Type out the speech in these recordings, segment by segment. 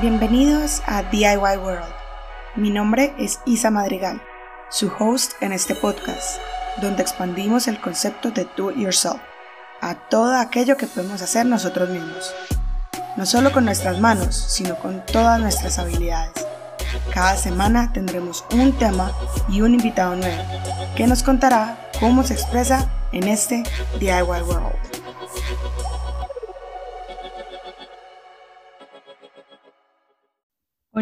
Bienvenidos a DIY World. Mi nombre es Isa Madrigal, su host en este podcast, donde expandimos el concepto de Do It Yourself a todo aquello que podemos hacer nosotros mismos. No solo con nuestras manos, sino con todas nuestras habilidades. Cada semana tendremos un tema y un invitado nuevo que nos contará cómo se expresa en este DIY World.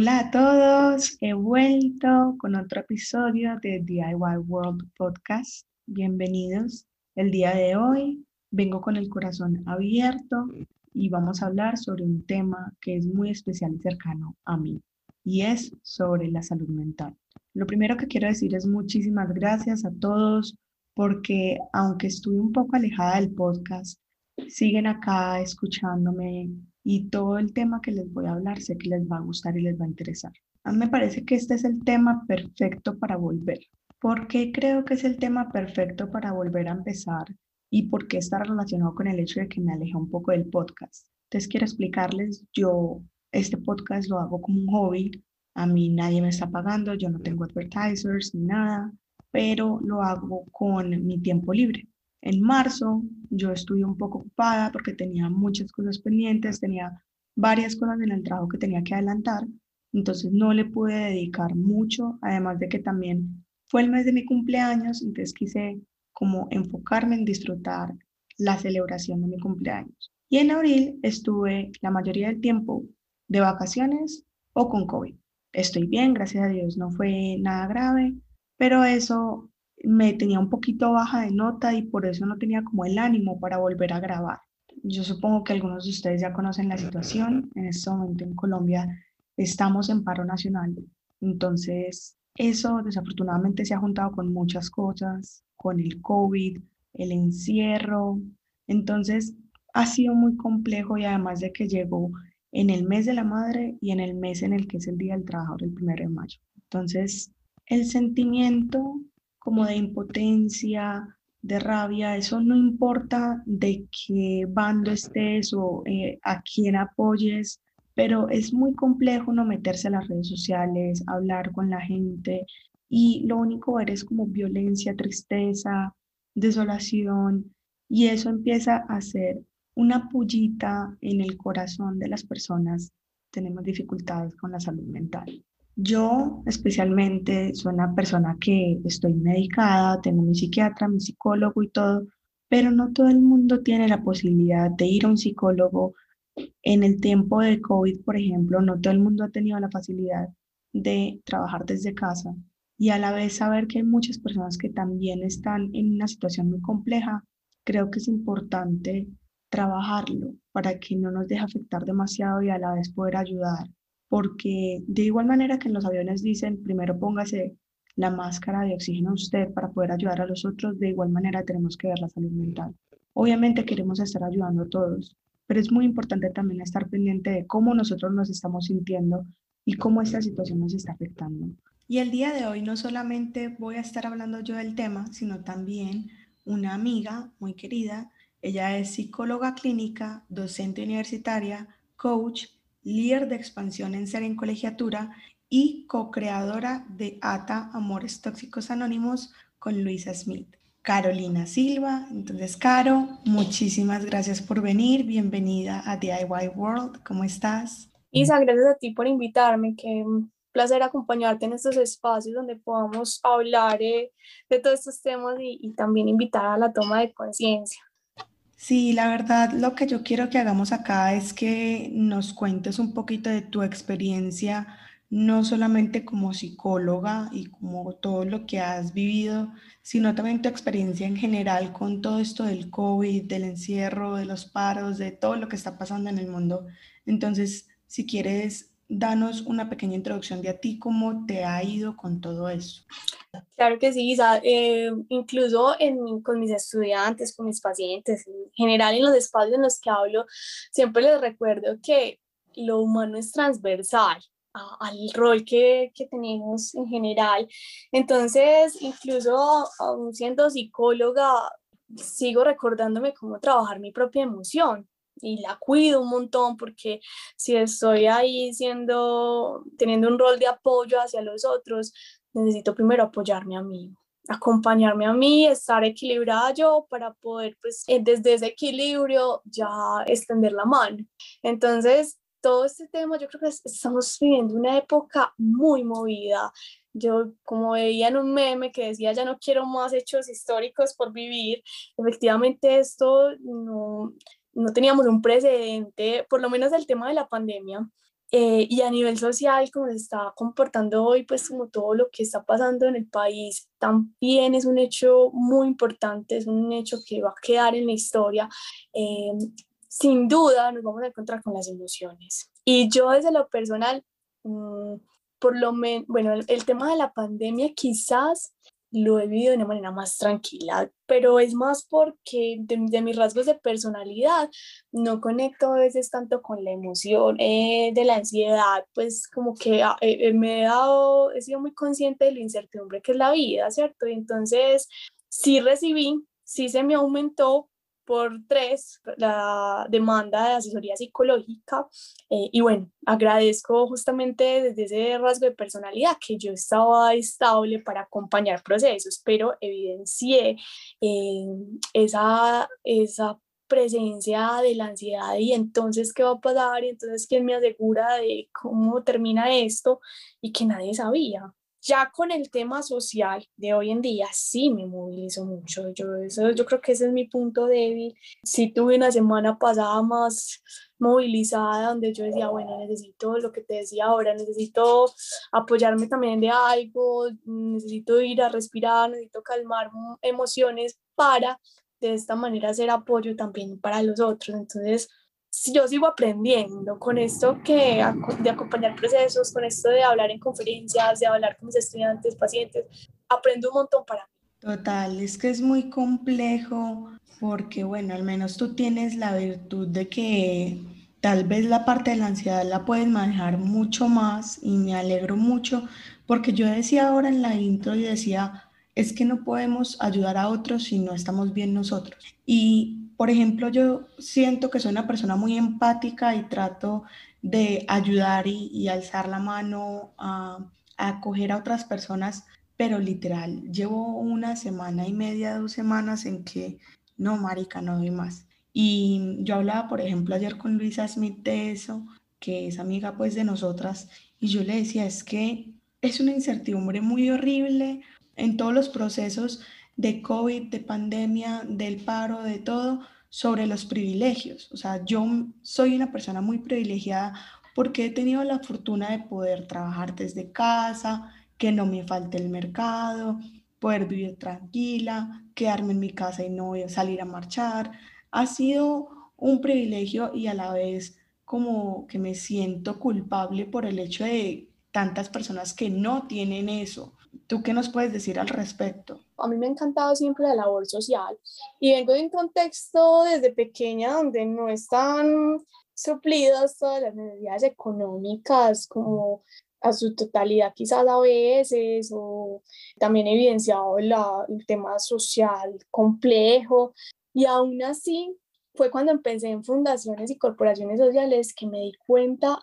Hola a todos, he vuelto con otro episodio de DIY World Podcast. Bienvenidos. El día de hoy vengo con el corazón abierto y vamos a hablar sobre un tema que es muy especial y cercano a mí y es sobre la salud mental. Lo primero que quiero decir es muchísimas gracias a todos porque aunque estuve un poco alejada del podcast, siguen acá escuchándome y todo el tema que les voy a hablar sé que les va a gustar y les va a interesar. A mí me parece que este es el tema perfecto para volver. ¿Por qué creo que es el tema perfecto para volver a empezar? ¿Y por qué está relacionado con el hecho de que me aleja un poco del podcast? Entonces quiero explicarles, yo este podcast lo hago como un hobby, a mí nadie me está pagando, yo no tengo advertisers ni nada, pero lo hago con mi tiempo libre. En marzo yo estuve un poco ocupada porque tenía muchas cosas pendientes, tenía varias cosas en el trabajo que tenía que adelantar, entonces no le pude dedicar mucho, además de que también fue el mes de mi cumpleaños, entonces quise como enfocarme en disfrutar la celebración de mi cumpleaños. Y en abril estuve la mayoría del tiempo de vacaciones o con COVID. Estoy bien, gracias a Dios, no fue nada grave, pero eso me tenía un poquito baja de nota y por eso no tenía como el ánimo para volver a grabar. Yo supongo que algunos de ustedes ya conocen la situación. En este momento en Colombia estamos en paro nacional. Entonces, eso desafortunadamente se ha juntado con muchas cosas, con el COVID, el encierro. Entonces, ha sido muy complejo y además de que llegó en el mes de la madre y en el mes en el que es el Día del Trabajador, el primero de mayo. Entonces, el sentimiento como de impotencia, de rabia, eso no importa de qué bando estés o eh, a quién apoyes, pero es muy complejo no meterse a las redes sociales, hablar con la gente y lo único ver es como violencia, tristeza, desolación y eso empieza a ser una pullita en el corazón de las personas. Tenemos dificultades con la salud mental. Yo especialmente soy una persona que estoy medicada, tengo mi psiquiatra, mi psicólogo y todo, pero no todo el mundo tiene la posibilidad de ir a un psicólogo. En el tiempo de COVID, por ejemplo, no todo el mundo ha tenido la facilidad de trabajar desde casa y a la vez saber que hay muchas personas que también están en una situación muy compleja, creo que es importante trabajarlo para que no nos deje afectar demasiado y a la vez poder ayudar porque de igual manera que en los aviones dicen, primero póngase la máscara de oxígeno usted para poder ayudar a los otros, de igual manera tenemos que ver la salud mental. Obviamente queremos estar ayudando a todos, pero es muy importante también estar pendiente de cómo nosotros nos estamos sintiendo y cómo esta situación nos está afectando. Y el día de hoy no solamente voy a estar hablando yo del tema, sino también una amiga muy querida. Ella es psicóloga clínica, docente universitaria, coach líder de expansión en ser en colegiatura y co-creadora de ATA Amores Tóxicos Anónimos con Luisa Smith. Carolina Silva. Entonces, Caro, muchísimas gracias por venir. Bienvenida a DIY World. ¿Cómo estás? Isa, gracias a ti por invitarme. Qué placer acompañarte en estos espacios donde podamos hablar eh, de todos estos temas y, y también invitar a la toma de conciencia. Sí, la verdad, lo que yo quiero que hagamos acá es que nos cuentes un poquito de tu experiencia, no solamente como psicóloga y como todo lo que has vivido, sino también tu experiencia en general con todo esto del COVID, del encierro, de los paros, de todo lo que está pasando en el mundo. Entonces, si quieres danos una pequeña introducción de a ti, cómo te ha ido con todo eso. Claro que sí, eh, incluso en, con mis estudiantes, con mis pacientes, en general en los espacios en los que hablo, siempre les recuerdo que lo humano es transversal al rol que, que, tenemos en general. Entonces, incluso siendo psicóloga, sigo recordándome cómo trabajar mi propia emoción y la cuido un montón porque si estoy ahí siendo, teniendo un rol de apoyo hacia los otros, necesito primero apoyarme a mí, acompañarme a mí, estar equilibrada yo para poder, pues, eh, desde ese equilibrio ya extender la mano. Entonces, todo este tema, yo creo que estamos viviendo una época muy movida. Yo, como veía en un meme que decía, ya no quiero más hechos históricos por vivir, efectivamente esto no, no teníamos un precedente, por lo menos el tema de la pandemia, eh, y a nivel social, como se está comportando hoy, pues como todo lo que está pasando en el país, también es un hecho muy importante, es un hecho que va a quedar en la historia. Eh, sin duda nos vamos a encontrar con las emociones. Y yo desde lo personal, mm, por lo menos, bueno, el, tema de la pandemia quizás lo he vivido de una manera más tranquila, pero es más porque de, mis rasgos de personalidad no conecto a veces tanto con la emoción eh, de la ansiedad, pues como que ah, eh, eh, me he dado, he sido muy consciente de la incertidumbre que es la vida, ¿cierto? Y entonces sí recibí, sí se me aumentó, por tres la demanda de asesoría psicológica eh, y bueno, agradezco justamente desde ese rasgo de personalidad que yo estaba estable para acompañar procesos, pero evidencié eh, esa, esa presencia de la ansiedad y entonces qué va a pasar y entonces quién me asegura de cómo termina esto y que nadie sabía. Ya con el tema social de hoy en día sí me movilizo mucho. Yo, eso, yo creo que ese es mi punto débil. Sí tuve una semana pasada más movilizada donde yo decía, bueno, necesito lo que te decía ahora, necesito apoyarme también de algo, necesito ir a respirar, necesito calmar emociones para de esta manera hacer apoyo también para los otros. Entonces, yo sigo aprendiendo con esto que de acompañar procesos, con esto de hablar en conferencias, de hablar con mis estudiantes, pacientes, aprendo un montón para mí. Total, es que es muy complejo porque, bueno, al menos tú tienes la virtud de que tal vez la parte de la ansiedad la puedes manejar mucho más y me alegro mucho porque yo decía ahora en la intro y decía, es que no podemos ayudar a otros si no estamos bien nosotros. Y por ejemplo, yo siento que soy una persona muy empática y trato de ayudar y, alzar la mano a, acoger a otras personas, pero literal, llevo una semana y media, dos semanas en que no, marica, no doy más. Y yo hablaba, por ejemplo, ayer con Luisa Smith de eso, que es amiga pues de nosotras, y yo le decía, es que es una incertidumbre muy horrible en todos los procesos de COVID, de pandemia, del paro, de todo, sobre los privilegios. O sea, yo soy una persona muy privilegiada porque he tenido la fortuna de poder trabajar desde casa, que no me falte el mercado, poder vivir tranquila, quedarme en mi casa y no salir a marchar. Ha sido un privilegio y a la vez como que me siento culpable por el hecho de tantas personas que no tienen eso. ¿Tú qué nos puedes decir al respecto? A mí me ha encantado siempre la labor social y vengo de un contexto desde pequeña donde no están suplidas todas las necesidades económicas como a su totalidad quizás a veces o también evidenciado la, el tema social complejo y aún así fue cuando empecé en fundaciones y corporaciones sociales que me di cuenta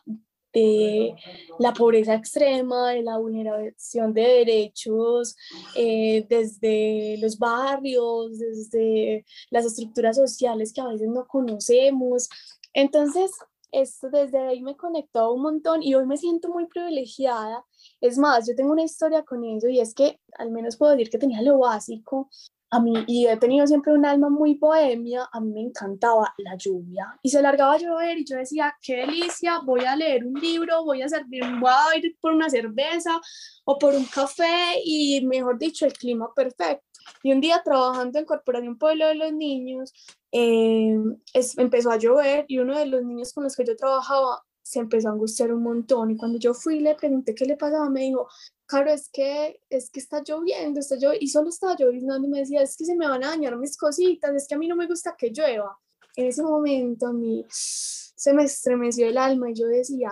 de la pobreza extrema, de la vulneración de derechos eh, desde los barrios, desde las estructuras sociales que a veces no conocemos. Entonces, esto desde ahí me conectó un montón y hoy me siento muy privilegiada. Es más, yo tengo una historia con eso y es que al menos puedo decir que tenía lo básico a mí, y he tenido siempre un alma muy bohemia, a mí me encantaba la lluvia y se largaba a llover y yo decía, qué delicia, voy a leer un libro, voy a servir, voy a ir por una cerveza o por un café y mejor dicho, el clima perfecto. Y un día trabajando en Corporación Pueblo de los Niños, eh, es, empezó a llover y uno de los niños con los que yo trabajaba se empezó a angustiar un montón y cuando yo fui le pregunté qué le pasaba, me dijo, claro, es que, es que está lloviendo, está lloviendo, y solo estaba lloviendo y me decía, es que se me van a dañar mis cositas, es que a mí no me gusta que llueva. En ese momento a mí se me estremeció el alma y yo decía,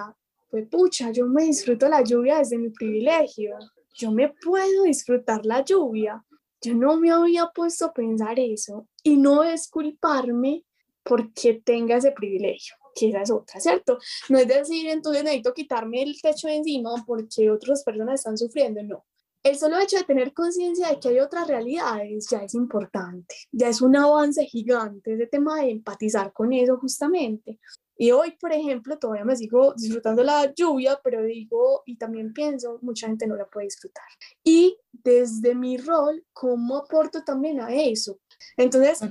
pues pucha, yo me disfruto la lluvia desde mi privilegio, yo me puedo disfrutar la lluvia. Yo no me había puesto a pensar eso y no es culparme porque tenga ese privilegio, que esa es otra, ¿cierto? No es decir, entonces necesito quitarme el techo de encima porque otras personas están sufriendo, no. El solo hecho de tener conciencia de que hay otras realidades ya es importante, ya es un avance gigante, ese tema de empatizar con eso justamente. Y hoy, por ejemplo, todavía me sigo disfrutando la lluvia, pero digo, y también pienso, mucha gente no la puede disfrutar. Y desde mi rol, ¿cómo aporto también a eso? Entonces,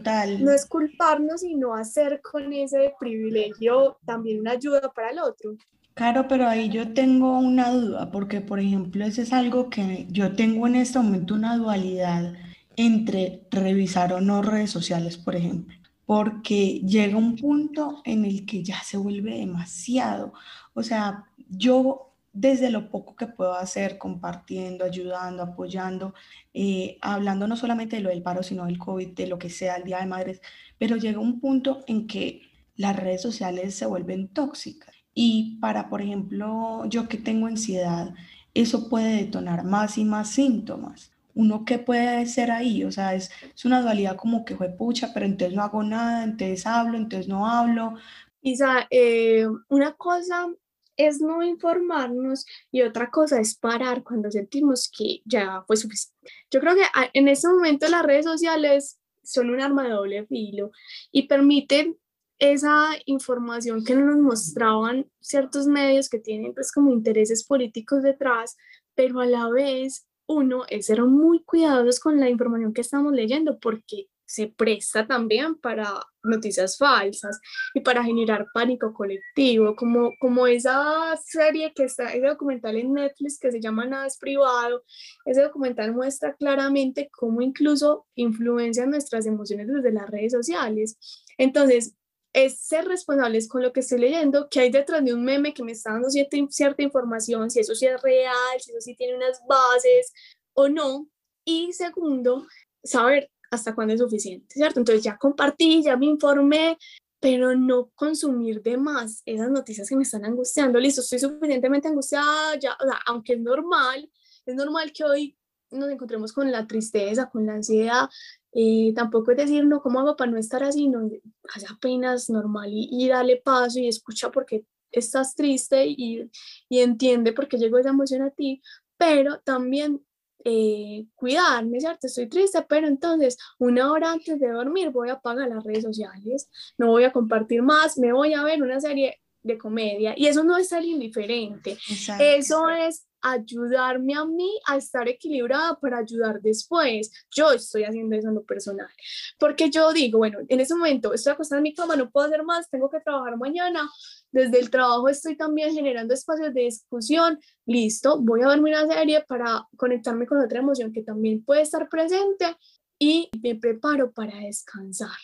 no es culparnos, sino hacer con ese privilegio también una ayuda para el otro. Claro, pero ahí yo tengo una duda, porque por ejemplo, eso es algo que yo tengo en este momento una dualidad entre revisar o no redes sociales, por ejemplo porque llega un punto en el que ya se vuelve demasiado. O sea, yo desde lo poco que puedo hacer, compartiendo, ayudando, apoyando, eh, hablando no solamente de lo del paro, sino del COVID, de lo que sea, el Día de Madres, pero llega un punto en que las redes sociales se vuelven tóxicas. Y para, por ejemplo, yo que tengo ansiedad, eso puede detonar más y más síntomas uno qué puede ser ahí, o sea, es, es una dualidad como que fue pucha, pero entonces no hago nada, entonces hablo, entonces no hablo. Isa, eh, una cosa es no informarnos y otra cosa es parar cuando sentimos que ya fue suficiente. Yo creo que en ese momento las redes sociales son un arma de doble filo y permiten esa información que nos mostraban ciertos medios que tienen pues como intereses políticos detrás, pero a la vez uno es ser muy cuidadosos con la información que estamos leyendo porque se presta también para noticias falsas y para generar pánico colectivo, como, como esa serie que está, ese documental en Netflix que se llama Nada es privado, ese documental muestra claramente cómo incluso influencian nuestras emociones desde las redes sociales. Entonces, es ser responsables con lo que estoy leyendo, que hay detrás de un meme que me está dando cierta, cierta información, si eso sí es real, si eso sí tiene unas bases o no. Y segundo, saber hasta cuándo es suficiente, ¿cierto? Entonces ya compartí, ya me informé, pero no consumir de más esas noticias que me están angustiando. Listo, estoy suficientemente angustiada, ya, o sea, aunque es normal, es normal que hoy nos encontremos con la tristeza, con la ansiedad, eh, tampoco es decir, no, ¿cómo hago para no estar así? No, haz apenas normal y, y, dale paso y escucha porque estás triste y, y entiende por qué llegó esa emoción a ti, pero también eh, cuidarme, ¿cierto? Estoy triste, pero entonces una hora antes de dormir voy a apagar las redes sociales, no voy a compartir más, me voy a ver una serie de comedia y eso no es ser indiferente, eso es ayudarme a mí a estar equilibrada para ayudar después. Yo estoy haciendo eso en lo personal, porque yo digo, bueno, en ese momento estoy acostada en mi cama, no puedo hacer más, tengo que trabajar mañana, desde el trabajo estoy también generando espacios de discusión, listo, voy a dormir una serie para conectarme con otra emoción que también puede estar presente y me preparo para descansar.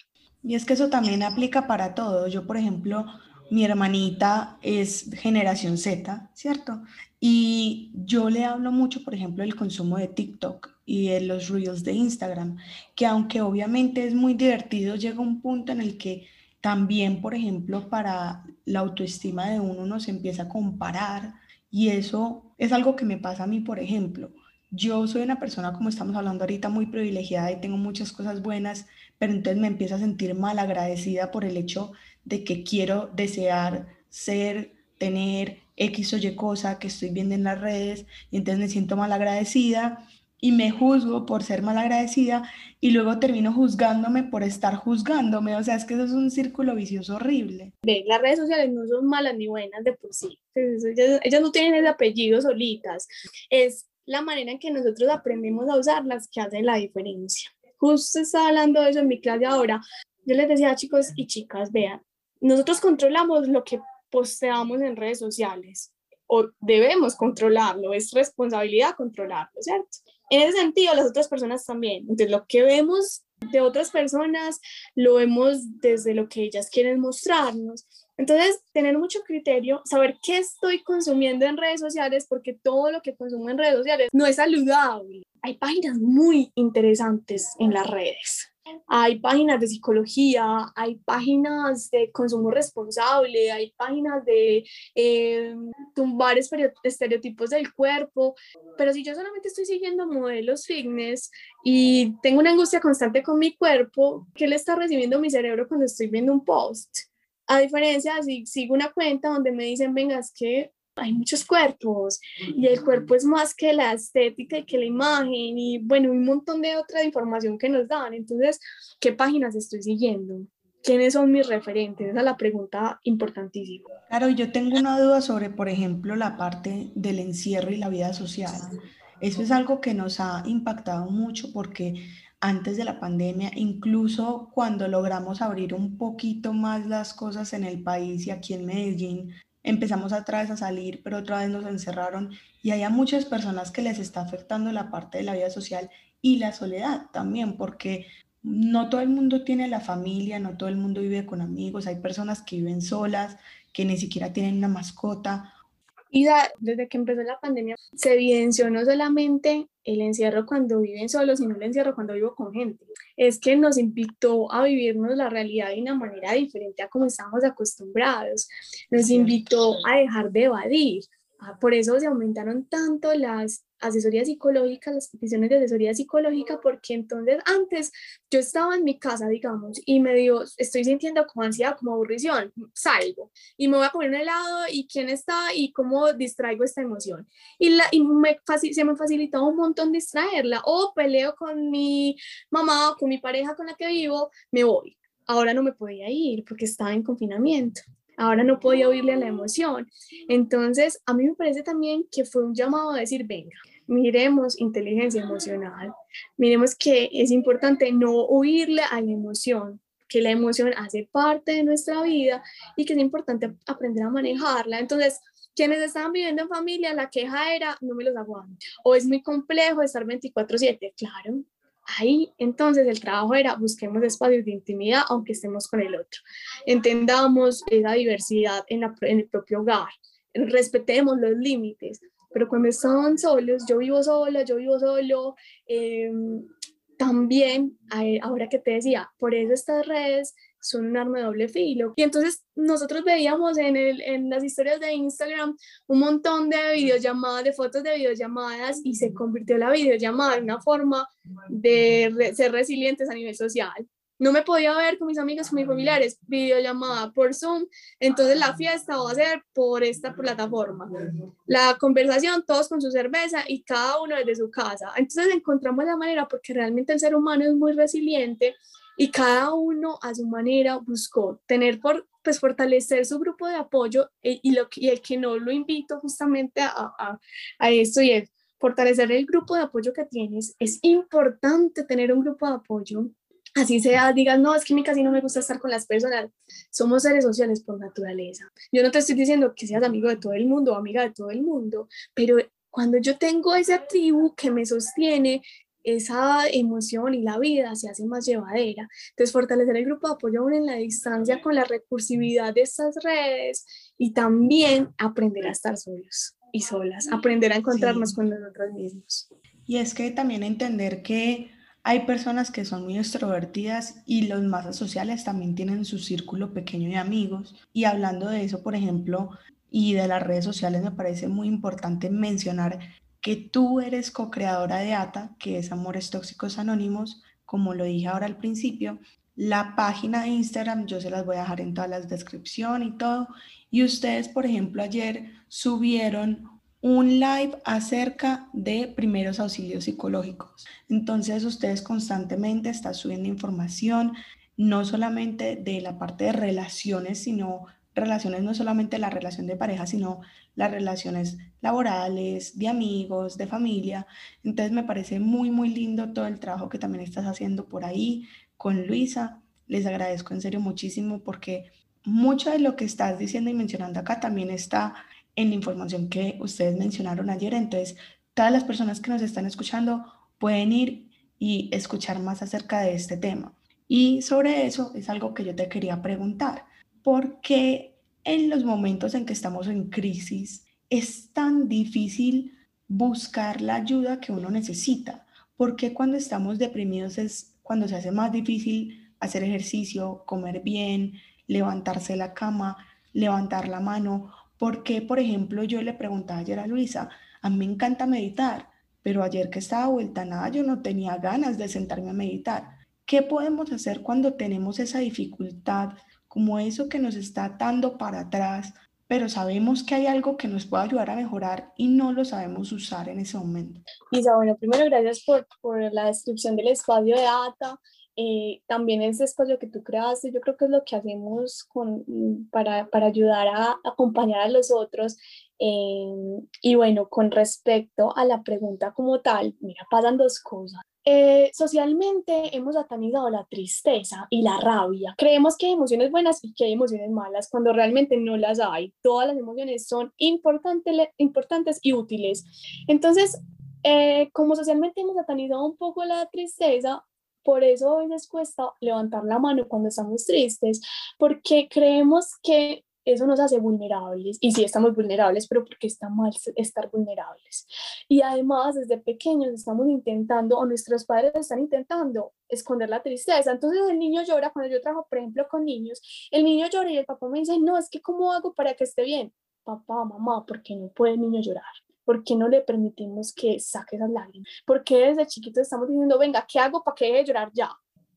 Y es que eso también aplica para todo. Yo, por ejemplo, mi hermanita es generación Z, ¿cierto? Y yo le hablo mucho, por ejemplo, del consumo de TikTok y de los reels de Instagram, que aunque obviamente es muy divertido, llega un punto en el que también, por ejemplo, para la autoestima de uno nos empieza a comparar y eso es algo que me pasa a mí, por ejemplo. Yo soy una persona, como estamos hablando ahorita, muy privilegiada y tengo muchas cosas buenas, pero entonces me empiezo a sentir mal agradecida por el hecho de que quiero desear ser, tener X o Y cosa que estoy viendo en las redes y entonces me siento mal agradecida y me juzgo por ser mal agradecida y luego termino juzgándome por estar juzgándome. O sea, es que eso es un círculo vicioso horrible. las redes sociales no son malas ni buenas de por sí. Ellas, ellas no tienen el apellido solitas. Es la manera en que nosotros aprendemos a usarlas que hace la diferencia. Justo estaba hablando de eso en mi clase ahora. Yo les decía, chicos y chicas, vean, nosotros controlamos lo que posteamos en redes sociales o debemos controlarlo, es responsabilidad controlarlo, ¿cierto? En ese sentido, las otras personas también. Entonces, lo que vemos de otras personas lo vemos desde lo que ellas quieren mostrarnos. Entonces, tener mucho criterio, saber qué estoy consumiendo en redes sociales, porque todo lo que consumo en redes sociales no es saludable. Hay páginas muy interesantes en las redes hay páginas de psicología, hay páginas de consumo responsable, hay páginas de eh, tumbar estereotipos del cuerpo, pero si yo solamente estoy siguiendo modelos fitness y tengo una angustia constante con mi cuerpo, ¿qué le está recibiendo mi cerebro cuando estoy viendo un post? A diferencia, si sigo una cuenta donde me dicen, venga, es que hay muchos cuerpos y el cuerpo es más que la estética y que la imagen y bueno, un montón de otra información que nos dan. Entonces, ¿qué páginas estoy siguiendo? ¿Quiénes son mis referentes? Esa es la pregunta importantísima. Claro, yo tengo una duda sobre, por ejemplo, la parte del encierro y la vida social. Eso es algo que nos ha impactado mucho porque antes de la pandemia, incluso cuando logramos abrir un poquito más las cosas en el país y aquí en Medellín, empezamos otra vez a salir, pero otra vez nos encerraron y hay a muchas personas que les está afectando la parte de la vida social y la soledad también, porque no todo el mundo tiene la familia, no todo el mundo vive con amigos, hay personas que viven solas, que ni siquiera tienen una mascota y desde que empezó la pandemia se evidenció no solamente el encierro cuando viven solos, sino el encierro cuando vivo con gente. Es que nos invitó a vivirnos la realidad de una manera diferente a como estábamos acostumbrados. Nos invitó a dejar de evadir. Ah, por eso se aumentaron tanto las asesoría psicológica, las peticiones de asesoría psicológica, porque entonces antes yo estaba en mi casa, digamos, y me digo, estoy sintiendo como ansiedad, como aburrición, salgo y me voy a comer un helado y quién está y cómo distraigo esta emoción. Y, la, y me, se me facilitó un montón distraerla o peleo con mi mamá o con mi pareja con la que vivo, me voy. Ahora no me podía ir porque estaba en confinamiento. Ahora no podía oírle a la emoción. Entonces, a mí me parece también que fue un llamado a decir, venga, miremos inteligencia emocional, miremos que es importante no huirle a la emoción, que la emoción hace parte de nuestra vida y que es importante aprender a manejarla. Entonces, quienes estaban viviendo en familia, la queja era, no me los aguanto, o es muy complejo estar 24/7, claro. Ahí entonces el trabajo era busquemos espacios de intimidad aunque estemos con el otro. Entendamos esa diversidad en, en el propio hogar, respetemos los límites, pero cuando estaban solos, yo vivo sola, yo vivo solo, em, también, ahora que te decía, por eso estas redes son un arma de doble filo. Y entonces nosotros veíamos en, el, en las historias de Instagram un montón de videollamadas, de fotos de videollamadas y se convirtió la videollamada en una forma de ser resilientes a nivel social no me podía ver con mis amigos, con mis familiares, videollamada por Zoom, entonces la fiesta va a ser por esta plataforma. La conversación, todos con su cerveza y cada uno desde su casa. Entonces encontramos la manera porque realmente el ser humano es muy resiliente y cada uno a su manera buscó tener por pues fortalecer su grupo de apoyo y, y lo, y el que no lo invito justamente a, a, a esto y es fortalecer el grupo de apoyo que tienes. Es importante tener un grupo de apoyo así sea, digas, no, es que a mí casi no me gusta estar con las personas. Somos seres sociales por naturaleza. Yo no te estoy diciendo que seas amigo de todo el mundo o amiga de todo el mundo, pero cuando yo tengo esa tribu que me sostiene, esa emoción y la vida se hace más llevadera. Entonces, fortalecer el grupo de apoyo aún en la distancia con la recursividad de estas redes y también aprender a estar solos y solas, aprender a encontrarnos con nosotros mismos. Y es que también entender que hay personas que son muy extrovertidas y los más sociales también tienen su círculo pequeño de amigos. Y hablando de eso, por ejemplo, y de las redes sociales, me parece muy importante mencionar que tú eres co-creadora de ATA, que es Amores Tóxicos Anónimos, como lo dije ahora al principio. La página de Instagram yo se las voy a dejar en todas las descripciones y todo. Y ustedes, por ejemplo, ayer subieron un live acerca de primeros auxilios psicológicos. Entonces ustedes constantemente están subiendo información, no solamente de la parte de relaciones, sino relaciones, no solamente la relación de pareja, sino las relaciones laborales, de amigos, de familia. Entonces me parece muy, muy lindo todo el trabajo que también estás haciendo por ahí con Luisa. Les agradezco en serio muchísimo porque mucho de lo que estás diciendo y mencionando acá también está en la información que ustedes mencionaron ayer. Entonces, todas las personas que nos están escuchando pueden ir y escuchar más acerca de este tema. Y sobre eso es algo que yo te quería preguntar. ¿Por qué en los momentos en que estamos en crisis es tan difícil buscar la ayuda que uno necesita? ¿Por qué cuando estamos deprimidos es cuando se hace más difícil hacer ejercicio, comer bien, levantarse la cama, levantar la mano. Porque, por ejemplo, yo le preguntaba ayer a Luisa, a mí me encanta meditar, pero ayer que estaba vuelta nada, yo no tenía ganas de sentarme a meditar. ¿Qué podemos hacer cuando tenemos esa dificultad, como eso que nos está dando para atrás, pero sabemos que hay algo que nos puede ayudar a mejorar y no lo sabemos usar en ese momento? Isa, bueno, primero gracias por, por la descripción del espacio de data. Eh, también ese espacio que tú creaste, yo creo que es lo que hacemos con, para, para ayudar a acompañar a los otros Em, y bueno, con respecto a la pregunta como tal, mira, pasan dos cosas. Eh, socialmente hemos satanizado la tristeza y la rabia. Creemos que hay emociones buenas y que hay emociones malas cuando realmente no las hay. Todas las emociones son importantes, importantes y útiles. Entonces, eh, como socialmente hemos satanizado un poco la tristeza, por eso a veces cuesta levantar la mano cuando estamos tristes, porque creemos que eso nos hace vulnerables. Y sí estamos vulnerables, pero porque está mal estar vulnerables. Y además, desde pequeños estamos intentando, o nuestros padres están intentando esconder la tristeza. Entonces el niño llora, cuando yo trabajo, por ejemplo, con niños, el niño llora y el papá me dice, no, es que ¿cómo hago para que esté bien? Papá, mamá, ¿por qué no puede el niño llorar? ¿Por qué no le permitimos que saque esas lágrimas? ¿Por qué desde chiquito estamos diciendo, venga, ¿qué hago para que deje de llorar ya?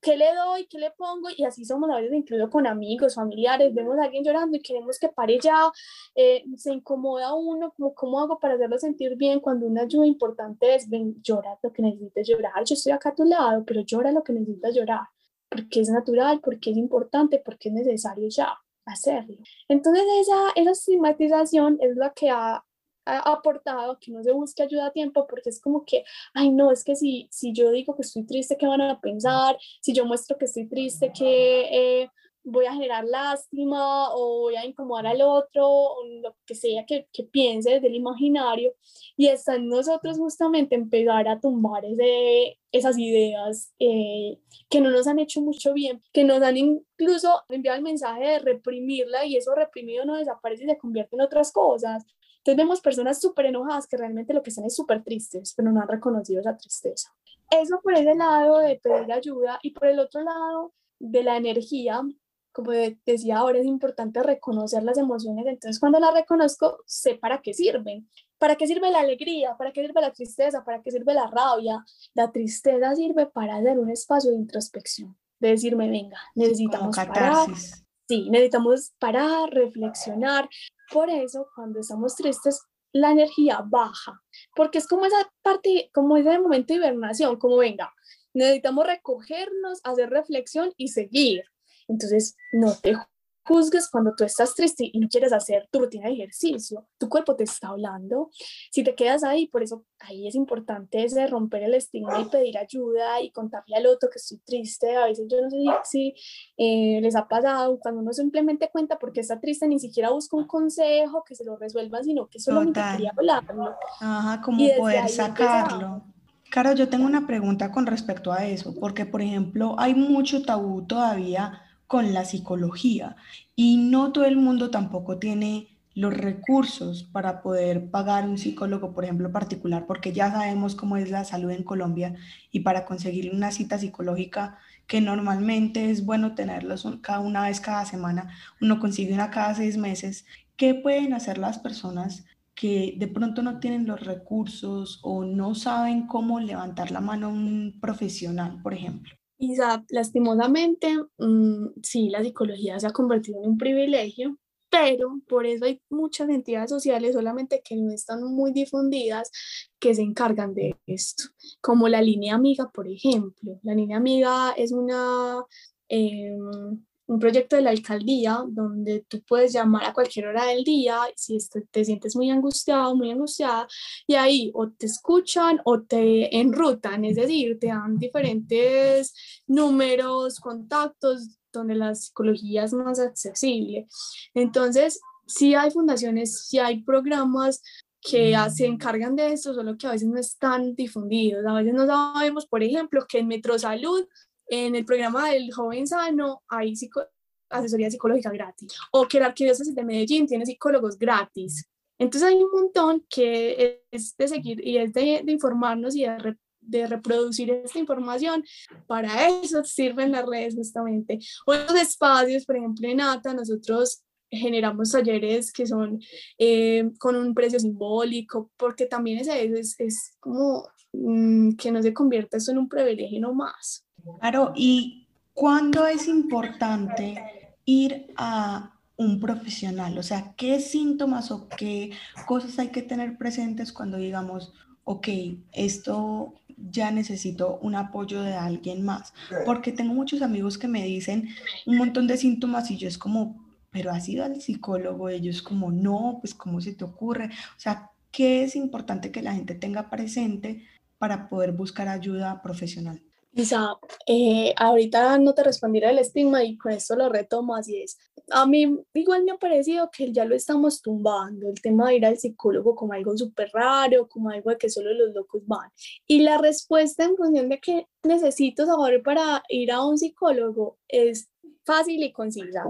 ¿qué le doy? ¿Qué le pongo? Y así somos a veces incluso con amigos, familiares, vemos a alguien llorando y queremos que pare ya, eh, se incomoda uno, como, ¿cómo hago para hacerlo sentir bien? Cuando una ayuda importante es, ven, llora lo que necesites llorar, yo estoy acá a tu lado, pero llora lo que necesitas llorar, porque es natural, porque es importante, porque es necesario ya hacerlo. Entonces esa, esa estigmatización es la que ha ha aportado que no se busque ayuda a tiempo porque es como que, ay no, es que si, si yo digo que estoy triste, ¿qué van a pensar? Si yo muestro que estoy triste, que eh, voy a generar lástima o voy a incomodar al otro o lo que sea que, que piense desde el imaginario. Y está en nosotros justamente empezar a tumbar ese, esas ideas eh, que no nos han hecho mucho bien, que nos han incluso enviado el mensaje de reprimirla y eso reprimido no desaparece y se convierte en otras cosas. Entonces vemos personas súper enojadas que realmente lo que están es súper tristes, pero no han reconocido esa tristeza. Eso por ese lado de pedir ayuda y por el otro lado de la energía, como decía ahora, es importante reconocer las emociones. Entonces cuando las reconozco, sé para qué sirven. ¿Para qué sirve la alegría? ¿Para qué sirve la tristeza? ¿Para qué sirve la rabia? La tristeza sirve para dar un espacio de introspección, de decirme, venga, necesitamos parar. Sí, necesitamos parar, reflexionar, por eso, cuando estamos tristes, la energía baja, porque es como esa parte, como ese momento de hibernación, como venga, necesitamos recogernos, hacer reflexión y seguir. Entonces, no te juzgues cuando tú estás triste y no quieres hacer tu rutina de ejercicio. Tu cuerpo te está hablando. Si te quedas ahí, por eso ahí es importante ese romper el estigma y pedir ayuda y contarle al otro que estoy triste. A veces yo no sé si eh, les ha pasado cuando uno simplemente cuenta porque está triste, ni siquiera busca un consejo que se lo resuelva, sino que solamente quería hablarlo. Ajá, como poder sacarlo. Caro, yo tengo una pregunta con respecto a eso, porque por ejemplo hay mucho tabú todavía con la psicología y no todo el mundo tampoco tiene los recursos para poder pagar un psicólogo, por ejemplo, particular, porque ya sabemos cómo es la salud en Colombia y para conseguir una cita psicológica que normalmente es bueno tenerlos cada una vez cada semana, uno consigue una cada seis meses. ¿Qué pueden hacer las personas que de pronto no tienen los recursos o no saben cómo levantar la mano a un profesional, por ejemplo? Isa, lastimosamente, mm, sí, la psicología se ha convertido en un privilegio, pero por eso hay muchas entidades sociales, solamente que no están muy difundidas, que se encargan de esto, como la línea amiga, por ejemplo. La línea amiga es una... Em, un proyecto de la alcaldía donde tú puedes llamar a cualquier hora del día si te sientes muy angustiado, muy angustiada, y ahí o te escuchan o te enrutan, es decir, te dan diferentes números, contactos donde la psicología es más accesible. Entonces, sí hay fundaciones, sí hay programas que se encargan de esto, solo que a veces no están difundidos. A veces no sabemos, por ejemplo, que en Metrosalud en el programa del joven sano hay asesoría psicológica gratis o que la arquidiócesis de Medellín tiene psicólogos gratis. Entonces hay un montón que es de seguir y es de, informarnos y de de reproducir esta información, para eso sirven las redes justamente. Otros espacios, por ejemplo, en ATA, nosotros generamos talleres que son eh, con un precio simbólico, porque también es, es, es como mm, que no se convierta esto en un privilegio no más. Claro, y ¿cuándo es importante ir a un profesional? O sea, ¿qué síntomas o qué cosas hay que tener presentes cuando digamos, ok, esto ya necesito un apoyo de alguien más? Porque tengo muchos amigos que me dicen un montón de síntomas y yo es como, pero has ido al psicólogo, ellos como, no, pues ¿cómo se te ocurre? O sea, ¿qué es importante que la gente tenga presente para poder buscar ayuda profesional? Lisa, eh, ahorita no te respondiré el estigma y con esto lo retomo, así es. A mí igual me ha parecido que ya lo estamos tumbando, el tema de ir al psicólogo como algo súper raro, como algo de que solo los locos van. Y la respuesta en función de que necesito saber para ir a un psicólogo es fácil y concisa.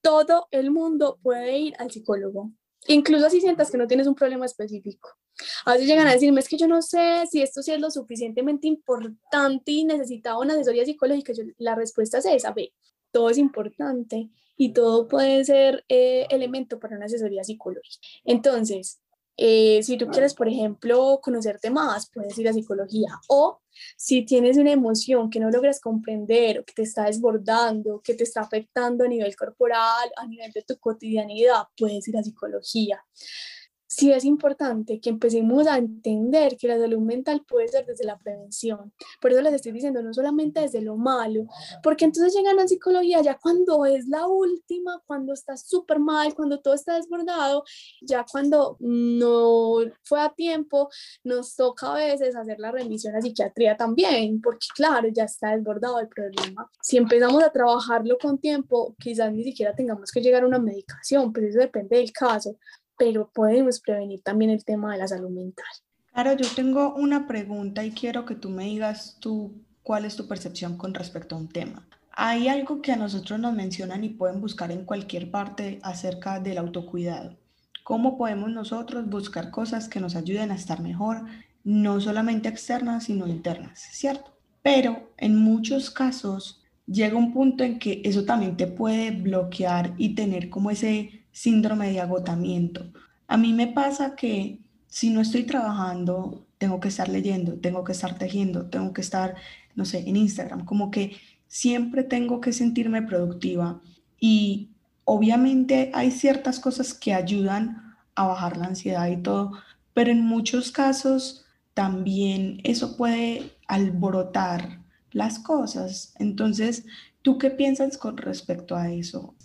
Todo el mundo puede ir al psicólogo, incluso si sientas que no tienes un problema específico. A veces llegan a decirme, es que yo no sé si esto sí es lo suficientemente importante y necesitaba una asesoría psicológica. la respuesta es esa, ve, todo es importante y todo puede ser eh, elemento para una asesoría psicológica. Entonces, eh, si tú quieres, por ejemplo, conocerte más, puedes ir a psicología. O si tienes una emoción que no logras comprender o que te está desbordando, que te está afectando a nivel corporal, a nivel de tu cotidianidad, puedes ir a psicología sí es importante que empecemos a entender que la salud mental puede ser desde la prevención. Por eso les estoy diciendo, no solamente desde lo malo, porque entonces llegan a psicología ya cuando es la última, cuando está súper mal, cuando todo está desbordado, ya cuando no fue a tiempo, nos toca a veces hacer la remisión a psiquiatría también, porque claro, ya está desbordado el problema. Si empezamos a trabajarlo con tiempo, quizás ni siquiera tengamos que llegar a una medicación, pero eso depende del caso pero podemos prevenir también el tema de la salud mental. Claro, yo tengo una pregunta y quiero que tú me digas tú cuál es tu percepción con respecto a un tema. Hay algo que a nosotros nos mencionan y pueden buscar en cualquier parte acerca del autocuidado. ¿Cómo podemos nosotros buscar cosas que nos ayuden a estar mejor, no solamente externas, sino internas, ¿cierto? Pero en muchos casos llega un punto en que eso también te puede bloquear y tener como ese síndrome de agotamiento. A mí me pasa que si no estoy trabajando, tengo que estar leyendo, tengo que estar tejiendo, tengo que estar, no sé, en Instagram, como que siempre tengo que sentirme productiva y obviamente hay ciertas cosas que ayudan a bajar la ansiedad y todo, pero en muchos casos también eso puede alborotar las cosas. Entonces, ¿tú qué piensas con respecto a eso?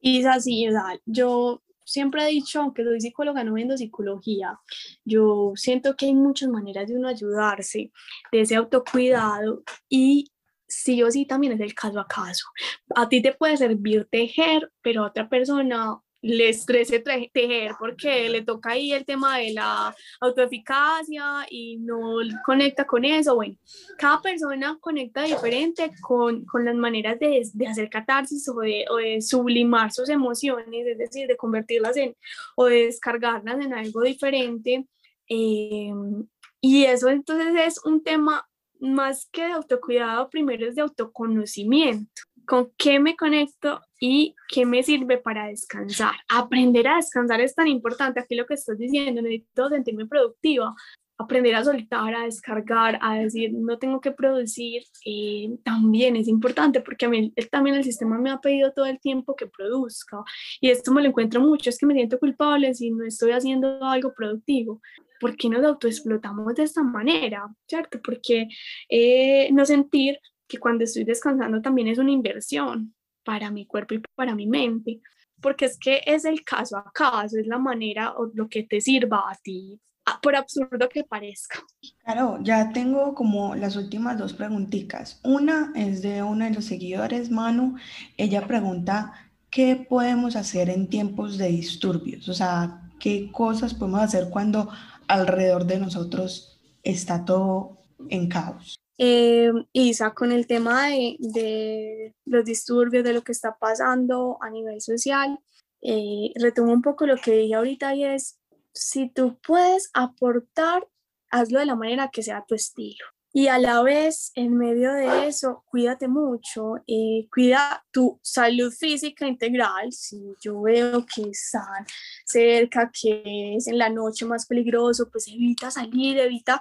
Y es así, o sea, yo siempre he dicho, aunque soy psicóloga, no vendo psicología, yo siento que hay muchas maneras de uno ayudarse, de ese autocuidado y sí o sí también es el caso a caso. A ti te puede servir tejer, pero a otra persona le estrese tejer porque le toca ahí el tema de la autoeficacia y no conecta con eso. Bueno, cada persona conecta diferente con, con las maneras de, de hacer catarsis o de, o de, sublimar sus emociones, es decir, de convertirlas en o de descargarlas en algo diferente. Em, y eso entonces es un tema más que de autocuidado, primero es de autoconocimiento con qué me conecto y qué me sirve para descansar. Aprender a descansar es tan importante. Aquí lo que estás diciendo, necesito sentirme productiva. Aprender a soltar, a descargar, a decir no tengo que producir, eh, también es importante porque a mí también el sistema me ha pedido todo el tiempo que produzca y esto me lo encuentro mucho, es que me siento culpable si no estoy haciendo algo productivo. ¿Por qué nos autoexplotamos de esta manera? ¿Cierto? Porque eh, no sentir que cuando estoy descansando también es una inversión para mi cuerpo y para mi mente, porque es que es el caso a caso, es la manera o lo que te sirva a ti, por absurdo que parezca. Claro, ya tengo como las últimas dos preguntitas. Una es de uno de los seguidores, Manu. Ella pregunta, ¿qué podemos hacer en tiempos de disturbios? O sea, ¿qué cosas podemos hacer cuando alrededor de nosotros está todo en caos? Eh, Isa, con el tema de, los disturbios, de lo que está pasando a nivel social, eh, retomo un poco lo que dije ahorita y es, si tú puedes aportar, hazlo de la manera que sea tu estilo. y a la vez, en medio de eso, cuídate mucho, eh, cuida tu salud física integral. Si yo veo que están cerca, que es en la noche más peligroso, pues evita salir, evita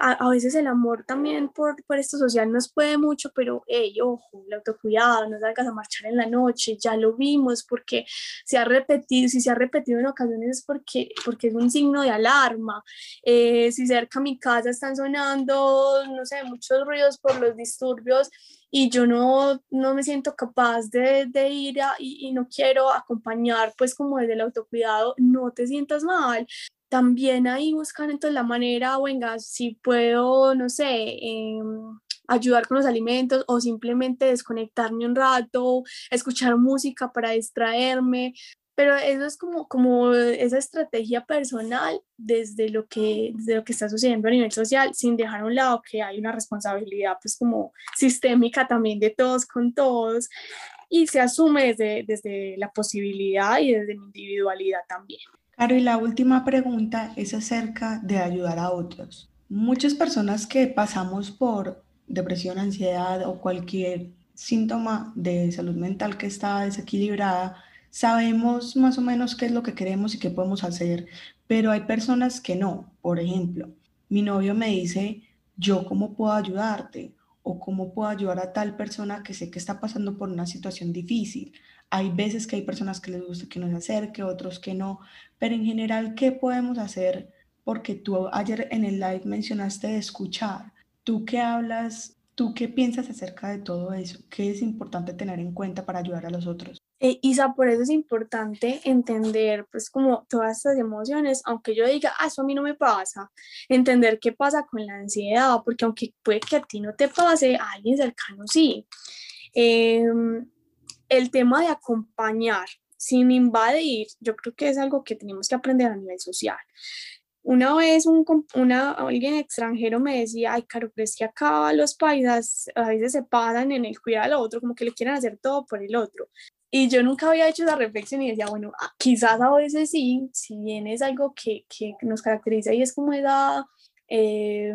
a, veces el amor también por, por esto social nos puede mucho, pero hey, ojo, el autocuidado, no salgas a marchar en la noche, ya lo vimos porque se ha repetido, si se ha repetido en ocasiones es porque, porque es un signo de alarma. Eh, si cerca a mi casa están sonando, no sé, muchos ruidos por los disturbios y yo no, no me siento capaz de, de ir y, y, no quiero acompañar, pues como desde el autocuidado, no te sientas mal también ahí buscar entonces la manera, venga, si puedo, no sé, em, ayudar con los alimentos o simplemente desconectarme un rato, escuchar música para distraerme, pero eso es como, como esa estrategia personal desde lo, que, desde lo que está sucediendo a nivel social, sin dejar a un lado que hay una responsabilidad pues como sistémica también de todos con todos y se asume desde, desde la posibilidad y desde mi individualidad también. Claro, y la última pregunta es acerca de ayudar a otros. Muchas personas que pasamos por depresión, ansiedad o cualquier síntoma de salud mental que está desequilibrada, sabemos más o menos qué es lo que queremos y qué podemos hacer, pero hay personas que no. Por ejemplo, mi novio me dice, yo cómo puedo ayudarte o cómo puedo ayudar a tal persona que sé que está pasando por una situación difícil. Hay veces que hay personas que les gusta que nos acerque, otros que no, pero en general, ¿qué podemos hacer? Porque tú ayer en el live mencionaste de escuchar. ¿Tú qué hablas? ¿Tú qué piensas acerca de todo eso? ¿Qué es importante tener en cuenta para ayudar a los otros? Eh, Isa, por eso es importante entender, pues, como todas estas emociones, aunque yo diga, ah, eso a mí no me pasa, entender qué pasa con la ansiedad, porque aunque puede que a ti no te pase, a alguien cercano sí. Eh, el tema de acompañar sin invadir, yo creo que es algo que tenemos que aprender a nivel social. Una vez un, una, alguien extranjero me decía, ay, caro, pero es que acá los paisas a veces se pasan en el cuidado al otro, como que le quieren hacer todo por el otro. Y yo nunca había hecho esa reflexión y decía, bueno, ah, quizás a veces sí, si bien es algo que, que nos caracteriza y es como esa, eh,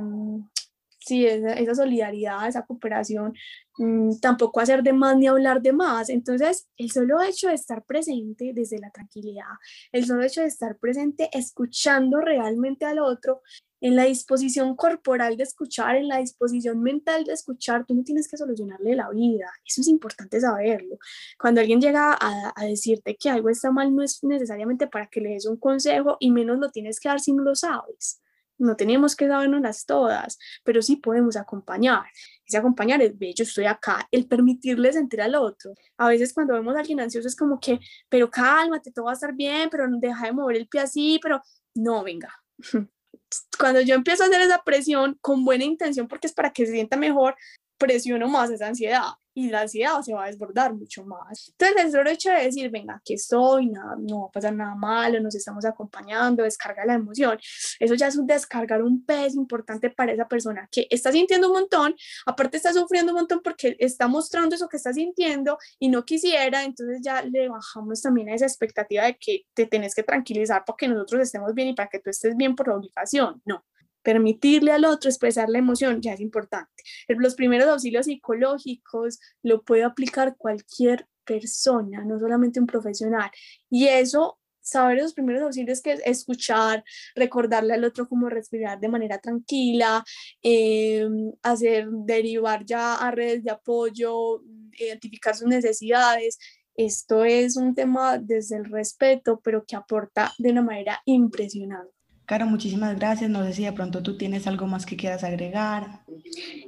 sí, esa, esa, solidaridad, esa cooperación, Mm, tampoco hacer de más ni hablar de más. Entonces, el solo hecho de estar presente desde la tranquilidad, el solo hecho de estar presente escuchando realmente al otro, en la disposición corporal de escuchar, en la disposición mental de escuchar, tú no tienes que solucionarle la vida. Eso es importante saberlo. Cuando alguien llega a, decirte que algo está mal, no es necesariamente para que le des un consejo y menos lo tienes que dar si no lo sabes no tenemos que las todas, pero sí podemos acompañar. Ese acompañar es, ve, yo estoy acá, el permitirle sentir al otro. A veces cuando vemos a alguien ansioso es como que, pero cálmate, todo va a estar bien, pero deja de mover el pie así, pero no, venga. Cuando yo empiezo a hacer esa presión con buena intención, porque es para que se sienta mejor, presiono más esa ansiedad y la ansiedad se va a desbordar mucho más. Entonces, el solo hecho de decir, venga, aquí estoy, nada, no va a pasar nada malo, nos estamos acompañando, descarga la emoción, eso ya es un descargar un peso importante para esa persona que está sintiendo un montón, aparte está sufriendo un montón porque está mostrando eso que está sintiendo y no quisiera, entonces ya le bajamos también a esa expectativa de que te tenés que tranquilizar para que nosotros estemos bien y para que tú estés bien por obligación. No, permitirle al otro expresar la emoción ya es importante. Los primeros auxilios psicológicos lo puede aplicar cualquier persona, no solamente un profesional. Y eso, saber los primeros auxilios que es escuchar, recordarle al otro cómo respirar de manera tranquila, em, hacer derivar ya a redes de apoyo, identificar sus necesidades. Esto es un tema desde el respeto, pero que aporta de una manera impresionante. Caro, muchísimas gracias. No sé si de pronto tú tienes algo más que quieras agregar.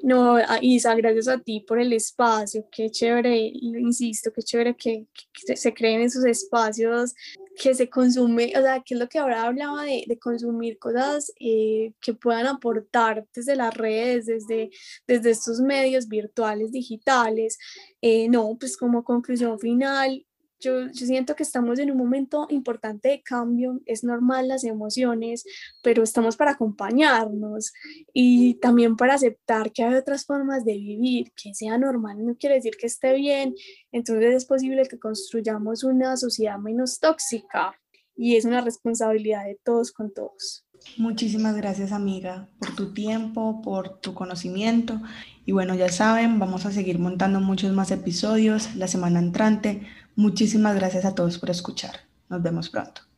No, Isa, gracias a ti por el espacio. Qué chévere, insisto, qué chévere que, se creen esos espacios que se consume, o sea, que es lo que ahora hablaba de, de consumir cosas eh, que puedan aportar desde las redes, desde, desde estos medios virtuales, digitales. Eh, no, pues como conclusión final, yo, siento que estamos en un momento importante de cambio, es normal las emociones, pero estamos para acompañarnos y también para aceptar que hay otras formas de vivir, que sea normal no quiere decir que esté bien, entonces es posible que construyamos una sociedad menos tóxica y es una responsabilidad de todos con todos. Muchísimas gracias amiga por tu tiempo, por tu conocimiento y bueno, ya saben, vamos a seguir montando muchos más episodios la semana entrante. Muchísimas gracias a todos por escuchar. Nos vemos pronto.